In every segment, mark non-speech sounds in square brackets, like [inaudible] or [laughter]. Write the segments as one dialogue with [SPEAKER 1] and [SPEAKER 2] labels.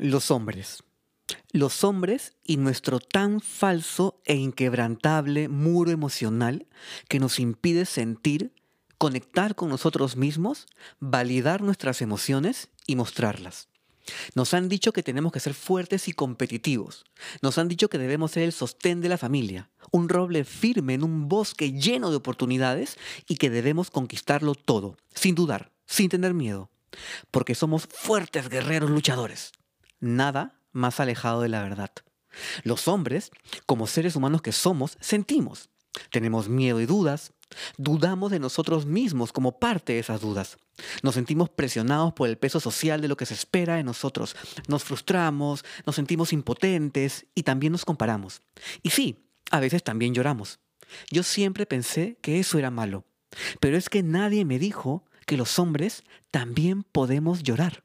[SPEAKER 1] Los hombres. Los hombres y nuestro tan falso e inquebrantable muro emocional que nos impide sentir, conectar con nosotros mismos, validar nuestras emociones y mostrarlas. Nos han dicho que tenemos que ser fuertes y competitivos. Nos han dicho que debemos ser el sostén de la familia, un roble firme en un bosque lleno de oportunidades y que debemos conquistarlo todo, sin dudar, sin tener miedo, porque somos fuertes guerreros luchadores. Nada más alejado de la verdad. Los hombres, como seres humanos que somos, sentimos. Tenemos miedo y dudas. Dudamos de nosotros mismos como parte de esas dudas. Nos sentimos presionados por el peso social de lo que se espera de nosotros. Nos frustramos, nos sentimos impotentes y también nos comparamos. Y sí, a veces también lloramos. Yo siempre pensé que eso era malo. Pero es que nadie me dijo que los hombres también podemos llorar.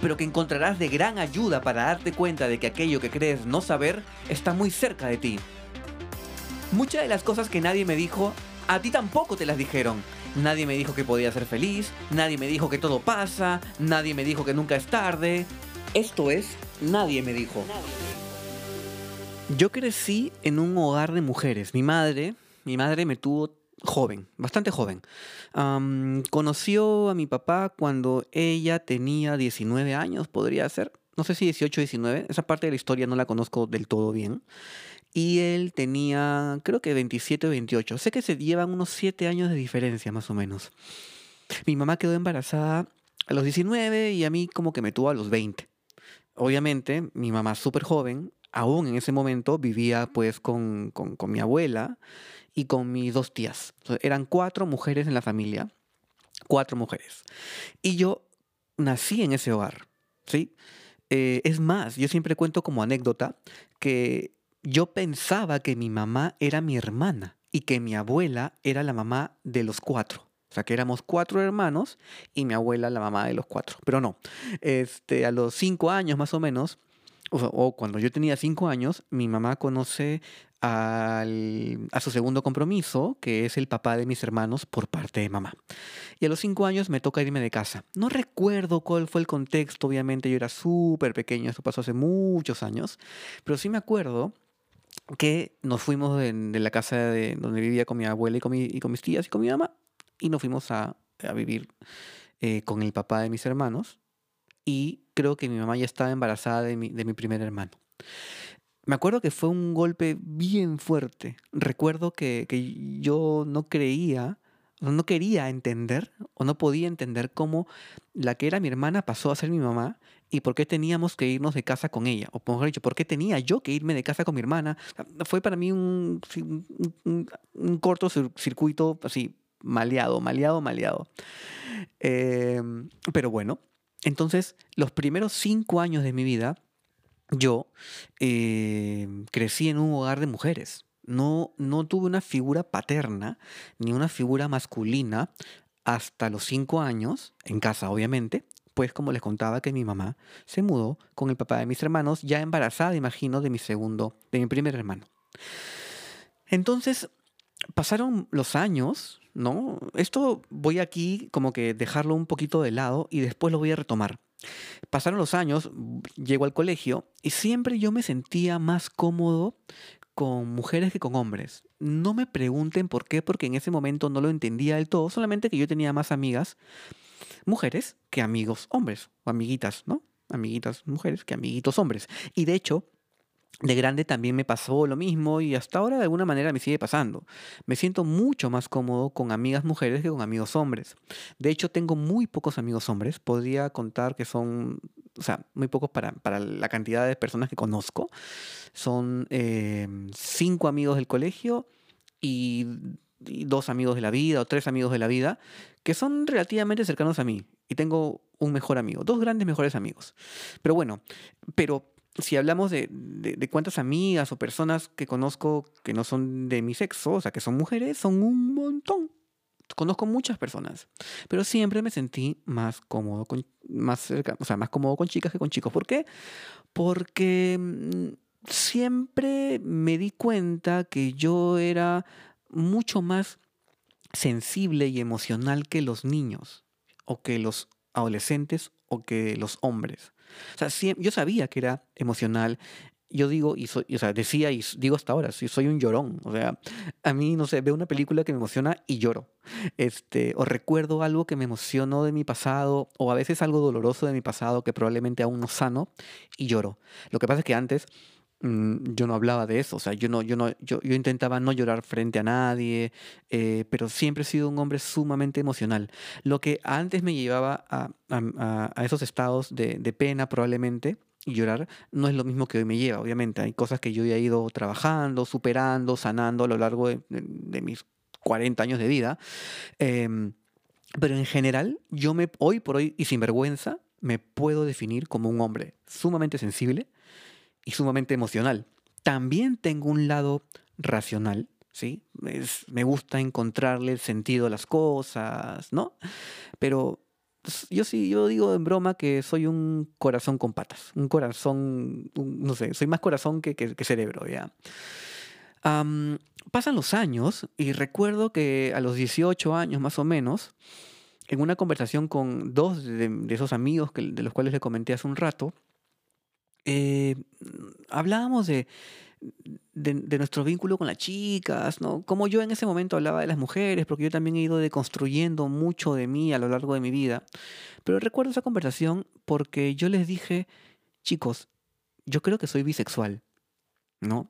[SPEAKER 1] pero que encontrarás de gran ayuda para darte cuenta de que aquello que crees no saber está muy cerca de ti. Muchas de las cosas que nadie me dijo, a ti tampoco te las dijeron. Nadie me dijo que podía ser feliz, nadie me dijo que todo pasa, nadie me dijo que nunca es tarde. Esto es, nadie me dijo. Yo crecí en un hogar de mujeres. Mi madre, mi madre me tuvo joven, bastante joven. conoció a mi papá cuando ella tenía 19 años, podría ser. No sé si 18 o 19. Esa parte de la historia no la conozco del todo bien. Y él tenía, creo que 27 o 28. Sé que se llevan unos 7 años de diferencia, más o menos. Mi mamá quedó embarazada a los 19 y a mí como que me tuvo a los 20. Obviamente, mi mamá súper joven, aún en ese momento vivía pues con, con, con mi abuela y con mis dos tías. eran cuatro mujeres en la familia, cuatro mujeres. Y yo nací en ese hogar, ¿sí? Eh, es más, yo siempre cuento como anécdota que yo pensaba que mi mamá era mi hermana y que mi abuela era la mamá de los cuatro. O sea, que éramos cuatro hermanos y mi abuela la mamá de los cuatro. Pero no, este, a los cinco años más o menos, o, cuando yo tenía cinco años, mi mamá conoce a su segundo compromiso, que es el papá de mis hermanos por parte de mamá. Y a los cinco años me toca irme de casa. No recuerdo cuál fue el contexto, obviamente yo era súper pequeño, eso pasó hace muchos años, pero sí me acuerdo que nos fuimos de, la casa de donde vivía con mi abuela y con, mis tías y con mi mamá y nos fuimos a, vivir eh, con el papá de mis hermanos y creo que mi mamá ya estaba embarazada de mi primer hermano. Me acuerdo que fue un golpe bien fuerte. Recuerdo que, yo no creía, no quería entender o no podía entender cómo la que era mi hermana pasó a ser mi mamá y por qué teníamos que irnos de casa con ella. O mejor dicho, por qué tenía yo que irme de casa con mi hermana. Fue para mí un, un, corto circuito así, maleado, maleado, maleado. Em, pero bueno, entonces los primeros cinco años de mi vida yo eh, crecí en un hogar de mujeres. No, no tuve una figura paterna ni una figura masculina hasta los cinco años, en casa obviamente, pues como les contaba que mi mamá se mudó con el papá de mis hermanos, ya embarazada, imagino, de mi segundo, de mi primer hermano. Entonces, pasaron los años, ¿no? Esto voy aquí como que dejarlo un poquito de lado y después lo voy a retomar. Pasaron los años, llego al colegio y siempre yo me sentía más cómodo con mujeres que con hombres. No me pregunten por qué, porque en ese momento no lo entendía del todo, solamente que yo tenía más amigas mujeres que amigos hombres, o amiguitas, ¿no? Amiguitas mujeres que amiguitos hombres. Y de hecho, de grande también me pasó lo mismo y hasta ahora de alguna manera me sigue pasando. Me siento mucho más cómodo con amigas mujeres que con amigos hombres. De hecho, tengo muy pocos amigos hombres. Podría contar que son, o sea, muy pocos para, para la cantidad de personas que conozco. Son eh, cinco amigos del colegio y, y dos amigos de la vida o tres amigos de la vida que son relativamente cercanos a mí. Y tengo un mejor amigo, dos grandes mejores amigos. Pero bueno, pero si hablamos de, de, cuántas amigas o personas que conozco que no son de mi sexo, o sea, que son mujeres, son un montón. Conozco muchas personas, pero siempre me sentí más cómodo con más cerca, o sea, más cómodo con chicas que con chicos. ¿Por qué? Porque mm, siempre me di cuenta que yo era mucho más sensible y emocional que los niños o que los adolescentes o que los hombres. O sea, yo sabía que era emocional. Yo digo, y soy, o sea, decía y digo hasta ahora, soy un llorón. O sea, a mí, no sé, veo una película que me emociona y lloro. Este, o recuerdo algo que me emocionó de mi pasado, o a veces algo doloroso de mi pasado que probablemente aún no sano, y lloro. Lo que pasa es que antes yo no hablaba de eso, o sea, yo, no, yo, no, yo, yo intentaba no llorar frente a nadie, eh, pero siempre he sido un hombre sumamente emocional. Lo que antes me llevaba a, a, a esos estados de, de, pena probablemente y llorar no es lo mismo que hoy me lleva, obviamente. Hay cosas que yo he ido trabajando, superando, sanando a lo largo de, de, mis 40 años de vida. Eh, pero en general, yo me, hoy por hoy y sin vergüenza, me puedo definir como un hombre sumamente sensible, y sumamente emocional. También tengo un lado racional, ¿sí? me gusta encontrarle el sentido a las cosas, ¿no? Pero yo sí, yo digo en broma que soy un corazón con patas, un corazón, no sé, soy más corazón que, que, cerebro, ¿ya? pasan los años y recuerdo que a los 18 años más o menos, en una conversación con dos de, de esos amigos que, de los cuales le comenté hace un rato, eh, hablábamos de, de, nuestro vínculo con las chicas, ¿no? Como yo en ese momento hablaba de las mujeres, porque yo también he ido deconstruyendo mucho de mí a lo largo de mi vida. Pero recuerdo esa conversación porque yo les dije, chicos, yo creo que soy bisexual, ¿no?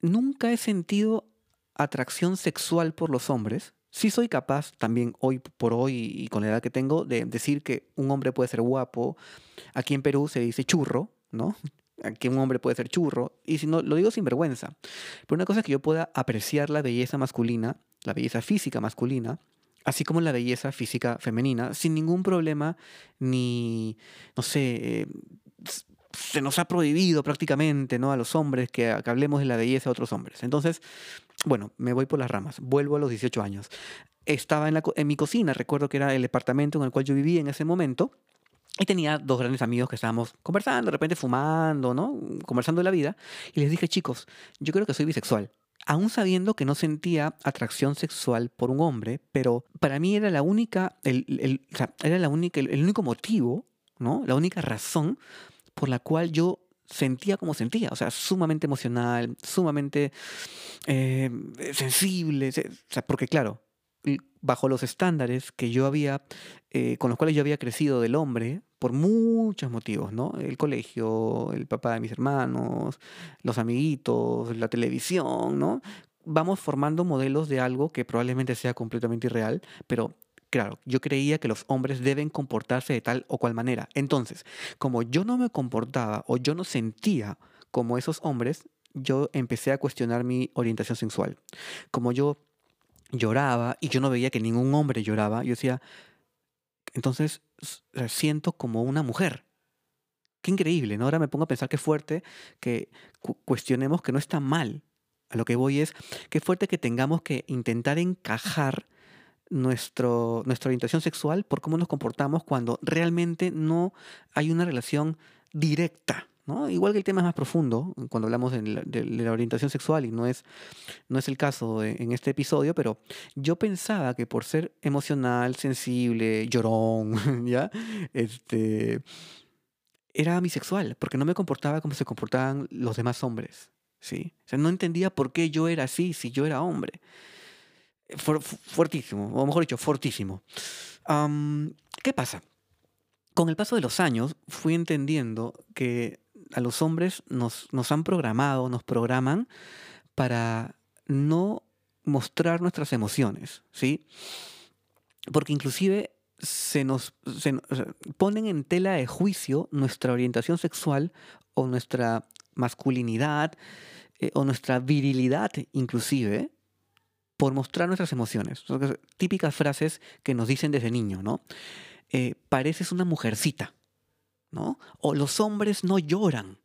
[SPEAKER 1] Nunca he sentido atracción sexual por los hombres. Sí soy capaz también hoy por hoy y con la edad que tengo de decir que un hombre puede ser guapo. Aquí en Perú se dice churro, ¿no? Que un hombre puede ser churro, y si no, lo digo sin vergüenza. Pero una cosa es que yo pueda apreciar la belleza masculina, la belleza física masculina, así como la belleza física femenina, sin ningún problema, ni, no sé, se nos ha prohibido prácticamente ¿no? a los hombres que, hablemos de la belleza de otros hombres. Entonces, bueno, me voy por las ramas, vuelvo a los 18 años. Estaba en, la, en mi cocina, recuerdo que era el departamento en el cual yo vivía en ese momento, y tenía dos grandes amigos que estábamos conversando, de repente fumando, ¿no? Conversando de la vida. Y les dije, chicos, yo creo que soy bisexual. Aún sabiendo que no sentía atracción sexual por un hombre, pero para mí era la única, el, el, o sea, era la única, el, único motivo, ¿no? La única razón por la cual yo sentía como sentía, o sea, sumamente emocional, sumamente eh, sensible, o sea, porque claro, bajo los estándares que yo había, eh, con los cuales yo había crecido del hombre, por muchos motivos, ¿no? El colegio, el papá de mis hermanos, los amiguitos, la televisión, ¿no? Vamos formando modelos de algo que probablemente sea completamente irreal, pero claro, yo creía que los hombres deben comportarse de tal o cual manera. Entonces, como yo no me comportaba o yo no sentía como esos hombres, yo empecé a cuestionar mi orientación sexual. Como yo lloraba y yo no veía que ningún hombre lloraba, yo decía, entonces siento como una mujer. Qué increíble, ¿no? Ahora me pongo a pensar qué fuerte que cuestionemos que no está mal. A lo que voy es, qué fuerte que tengamos que intentar encajar nuestro, nuestra orientación sexual por cómo nos comportamos cuando realmente no hay una relación directa Igual que el tema es más profundo cuando hablamos de la, orientación sexual y no es, no es el caso en este episodio, pero yo pensaba que por ser emocional, sensible, llorón, [laughs] ¿ya? Este, era bisexual, porque no me comportaba como se comportaban los demás hombres, ¿sí? O sea, no entendía por qué yo era así si yo era hombre. fuertísimo, o mejor dicho, fortísimo. ¿Qué pasa? Con el paso de los años fui entendiendo que a los hombres nos, nos han programado, nos programan para no mostrar nuestras emociones, ¿sí? Porque inclusive se nos se, ponen en tela de juicio nuestra orientación sexual o nuestra masculinidad eh, o nuestra virilidad inclusive por mostrar nuestras emociones. típicas frases que nos dicen desde niño, ¿no? Eh, pareces una mujercita, ¿no? O los hombres no lloran.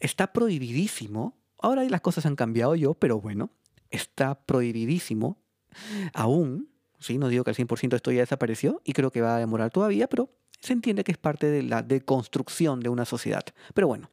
[SPEAKER 1] Está prohibidísimo. Ahora las cosas han cambiado yo, pero bueno, está prohibidísimo aún. Sí, no digo que al 100% esto ya desapareció y creo que va a demorar todavía, pero se entiende que es parte de la deconstrucción de una sociedad. Pero bueno,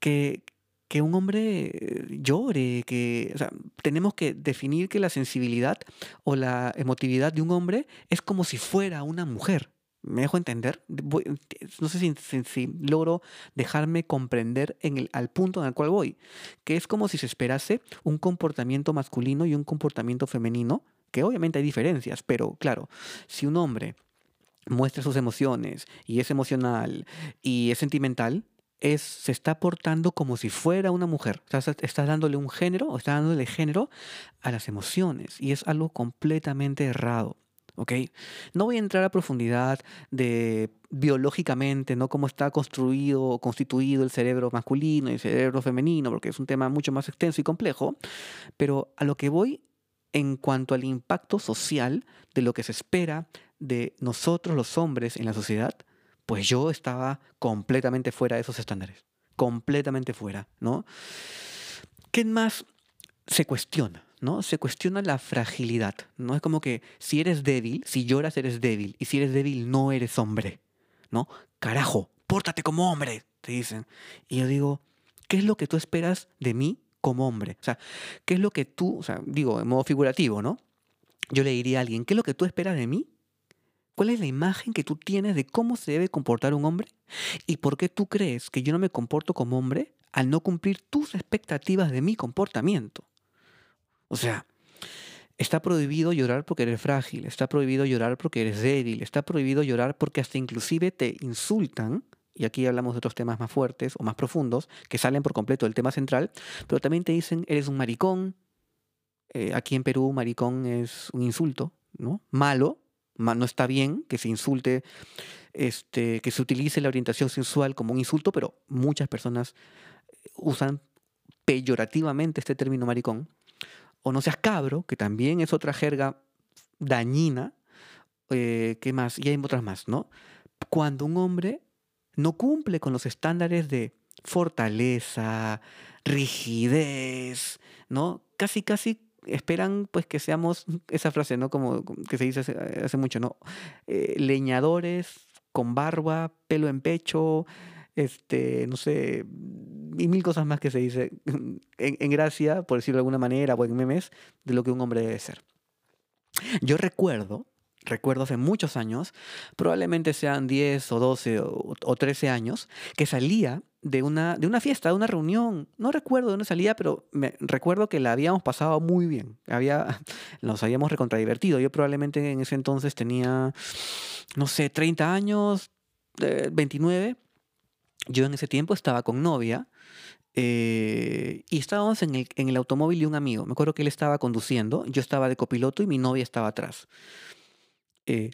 [SPEAKER 1] que, que un hombre llore, que tenemos que definir que la sensibilidad o la emotividad de un hombre es como si fuera una mujer. ¿Me dejo entender? no sé si, logro dejarme comprender en el, al punto en el cual voy, que es como si se esperase un comportamiento masculino y un comportamiento femenino, que obviamente hay diferencias, pero claro, si un hombre muestra sus emociones y es emocional y es sentimental, es, se está portando como si fuera una mujer. Estás, estás dándole un género o estás dándole género a las emociones y es algo completamente errado. ¿Ok? No voy a entrar a profundidad de biológicamente, ¿no? Cómo está construido o constituido el cerebro masculino y el cerebro femenino, porque es un tema mucho más extenso y complejo, pero a lo que voy en cuanto al impacto social de lo que se espera de nosotros los hombres en la sociedad, pues yo estaba completamente fuera de esos estándares, completamente fuera, ¿no? ¿Qué más se cuestiona? ¿No? Se cuestiona la fragilidad, ¿no? Es como que si eres débil, si lloras eres débil, y si eres débil no eres hombre, ¿no? Carajo, pórtate como hombre, te dicen. Y yo digo, ¿qué es lo que tú esperas de mí como hombre? O sea, ¿qué es lo que tú, o sea, digo, en modo figurativo, ¿no? Yo le diría a alguien, ¿qué es lo que tú esperas de mí ¿Cuál es la imagen que tú tienes de cómo se debe comportar un hombre? ¿Y por qué tú crees que yo no me comporto como hombre al no cumplir tus expectativas de mi comportamiento? O sea, está prohibido llorar porque eres frágil, está prohibido llorar porque eres débil, está prohibido llorar porque hasta inclusive te insultan, y aquí hablamos de otros temas más fuertes o más profundos, que salen por completo del tema central, pero también te dicen, eres un maricón, eh, aquí en Perú maricón es un insulto, ¿no? Malo, no está bien que se insulte, este, que se utilice la orientación sexual como un insulto, pero muchas personas usan peyorativamente este término maricón. O no seas cabro, que también es otra jerga dañina. Eh, ¿Qué más? Y hay otras más, ¿no? Cuando un hombre no cumple con los estándares de fortaleza, rigidez, ¿no? Casi, casi esperan pues que seamos, esa frase, ¿no? Como que se dice hace, mucho, ¿no? Eh, leñadores con barba, pelo en pecho, este, no sé, y mil cosas más que se dice [laughs] en, en, gracia, por decirlo de alguna manera, o en memes, de lo que un hombre debe ser. Yo recuerdo, recuerdo hace muchos años, probablemente sean 10 o 12 o, o 13 años, que salía de una, de una fiesta, de una reunión. No recuerdo de dónde salía, pero me, recuerdo que la habíamos pasado muy bien. Había, [laughs] nos habíamos recontradivertido. Yo probablemente en ese entonces tenía, no sé, 30 años, 29. Yo en ese tiempo estaba con novia eh, y estábamos en el, en el automóvil de un amigo. Me acuerdo que él estaba conduciendo, yo estaba de copiloto y mi novia estaba atrás. Eh,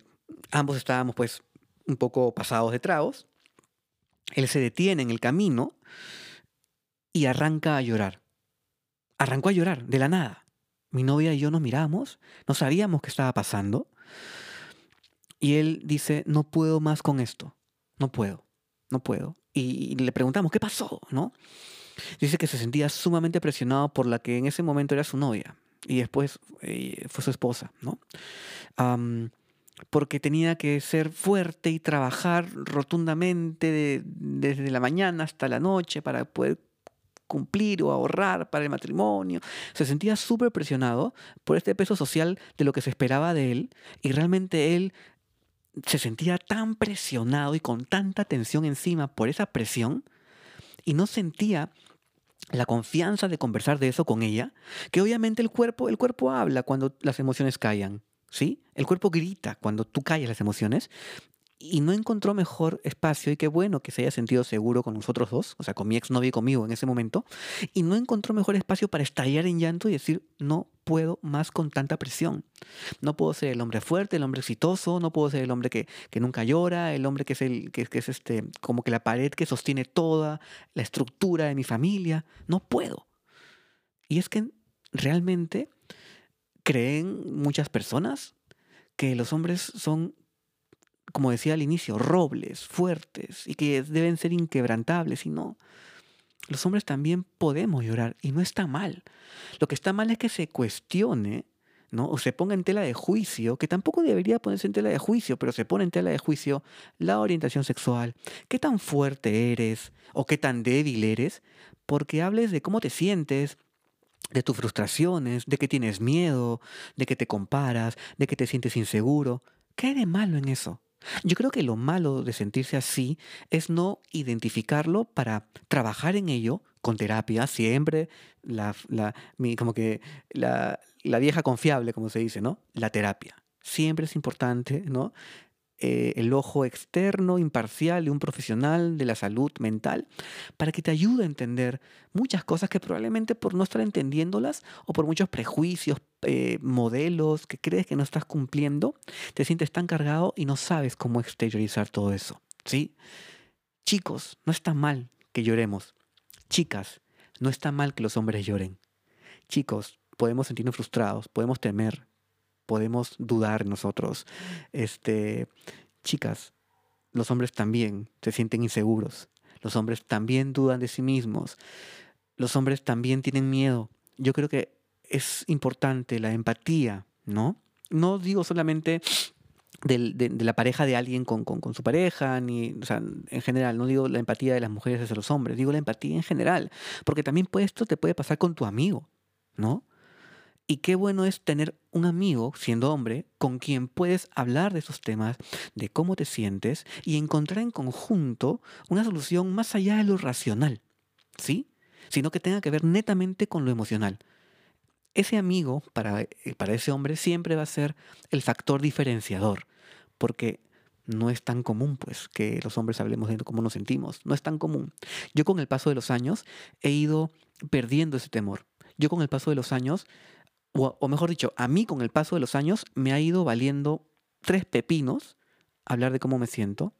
[SPEAKER 1] ambos estábamos pues un poco pasados de tragos él se detiene en el camino y arranca a llorar. Arrancó a llorar de la nada. Mi novia y yo nos miramos, no sabíamos qué estaba pasando. Y él dice, no puedo más con esto, no puedo, no puedo. Y, le preguntamos, ¿qué pasó? ¿No? Dice que se sentía sumamente presionado por la que en ese momento era su novia y después eh, fue su esposa, ¿no? porque tenía que ser fuerte y trabajar rotundamente desde la mañana hasta la noche para poder cumplir o ahorrar para el matrimonio. Se sentía súper presionado por este peso social de lo que se esperaba de él y realmente él se sentía tan presionado y con tanta tensión encima por esa presión y no sentía la confianza de conversar de eso con ella, que obviamente el cuerpo, el cuerpo habla cuando las emociones callan. ¿sí? El cuerpo grita cuando tú callas las emociones y no encontró mejor espacio y qué bueno que se haya sentido seguro con nosotros dos, o sea, con mi exnovio y conmigo en ese momento, y no encontró mejor espacio para estallar en llanto y decir, no puedo más con tanta presión. No puedo ser el hombre fuerte, el hombre exitoso, no puedo ser el hombre que, nunca llora, el hombre que es, el, que, que es este, como que la pared que sostiene toda la estructura de mi familia. No puedo. Y es que realmente creen muchas personas que los hombres son como decía al inicio, robles, fuertes y que deben ser inquebrantables y no. Los hombres también podemos llorar y no está mal. Lo que está mal es que se cuestione, ¿no? O se ponga en tela de juicio, que tampoco debería ponerse en tela de juicio, pero se pone en tela de juicio la orientación sexual, qué tan fuerte eres o qué tan débil eres, porque hables de cómo te sientes, de tus frustraciones, de que tienes miedo, de que te comparas, de que te sientes inseguro. ¿Qué hay de malo en eso? Yo creo que lo malo de sentirse así es no identificarlo para trabajar en ello con terapia, siempre la, la, como que la, la vieja confiable, como se dice, ¿no? La terapia. Siempre es importante, ¿no? Eh, el ojo externo, imparcial de un profesional de la salud mental, para que te ayude a entender muchas cosas que probablemente por no estar entendiéndolas o por muchos prejuicios, eh, modelos que crees que no estás cumpliendo, te sientes tan cargado y no sabes cómo exteriorizar todo eso. ¿sí? Chicos, no está mal que lloremos. Chicas, no está mal que los hombres lloren. Chicos, podemos sentirnos frustrados, podemos temer, podemos dudar nosotros. Este, chicas, los hombres también se sienten inseguros. Los hombres también dudan de sí mismos. Los hombres también tienen miedo. Yo creo que es importante la empatía, ¿no? No digo solamente de, la pareja de alguien con, con, su pareja, ni, o sea, en general, no digo la empatía de las mujeres hacia los hombres, digo la empatía en general, porque también esto te puede pasar con tu amigo, ¿no? Y qué bueno es tener un amigo, siendo hombre, con quien puedes hablar de esos temas, de cómo te sientes y encontrar en conjunto una solución más allá de lo racional, ¿sí? Sino que tenga que ver netamente con lo emocional. Ese amigo, para, eh, para ese hombre, siempre va a ser el factor diferenciador, porque no es tan común, pues, que los hombres hablemos de cómo nos sentimos. No es tan común. Yo con el paso de los años he ido perdiendo ese temor. Yo con el paso de los años o, mejor dicho, a mí con el paso de los años me ha ido valiendo tres pepinos hablar de cómo me siento.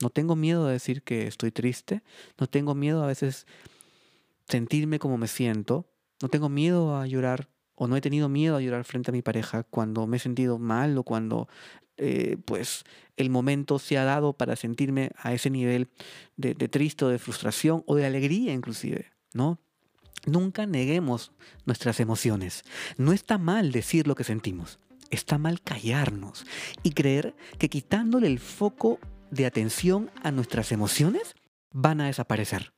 [SPEAKER 1] No tengo miedo de decir que estoy triste, no tengo miedo a veces sentirme como me siento, no tengo miedo a llorar o no he tenido miedo a llorar frente a mi pareja cuando me he sentido mal o cuando eh, pues el momento se ha dado para sentirme a ese nivel de, de triste o de frustración o de alegría inclusive, ¿no? Nunca neguemos nuestras emociones. No está mal decir lo que sentimos. Está mal callarnos y creer que quitándole el foco de atención a nuestras emociones van a desaparecer.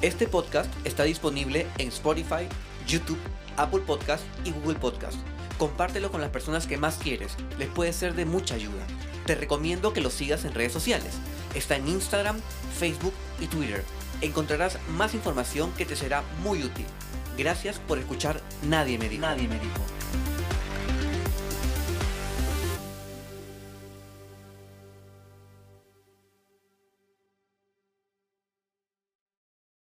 [SPEAKER 1] Este podcast está disponible en Spotify, YouTube, Apple Podcast y Google Podcast. Compártelo con las personas que más quieres, les puede ser de mucha ayuda. Te recomiendo que lo sigas en redes sociales. Está en Instagram, Facebook y Twitter encontrarás más información que te será muy útil. Gracias por escuchar Nadie me dijo. Nadie me dijo.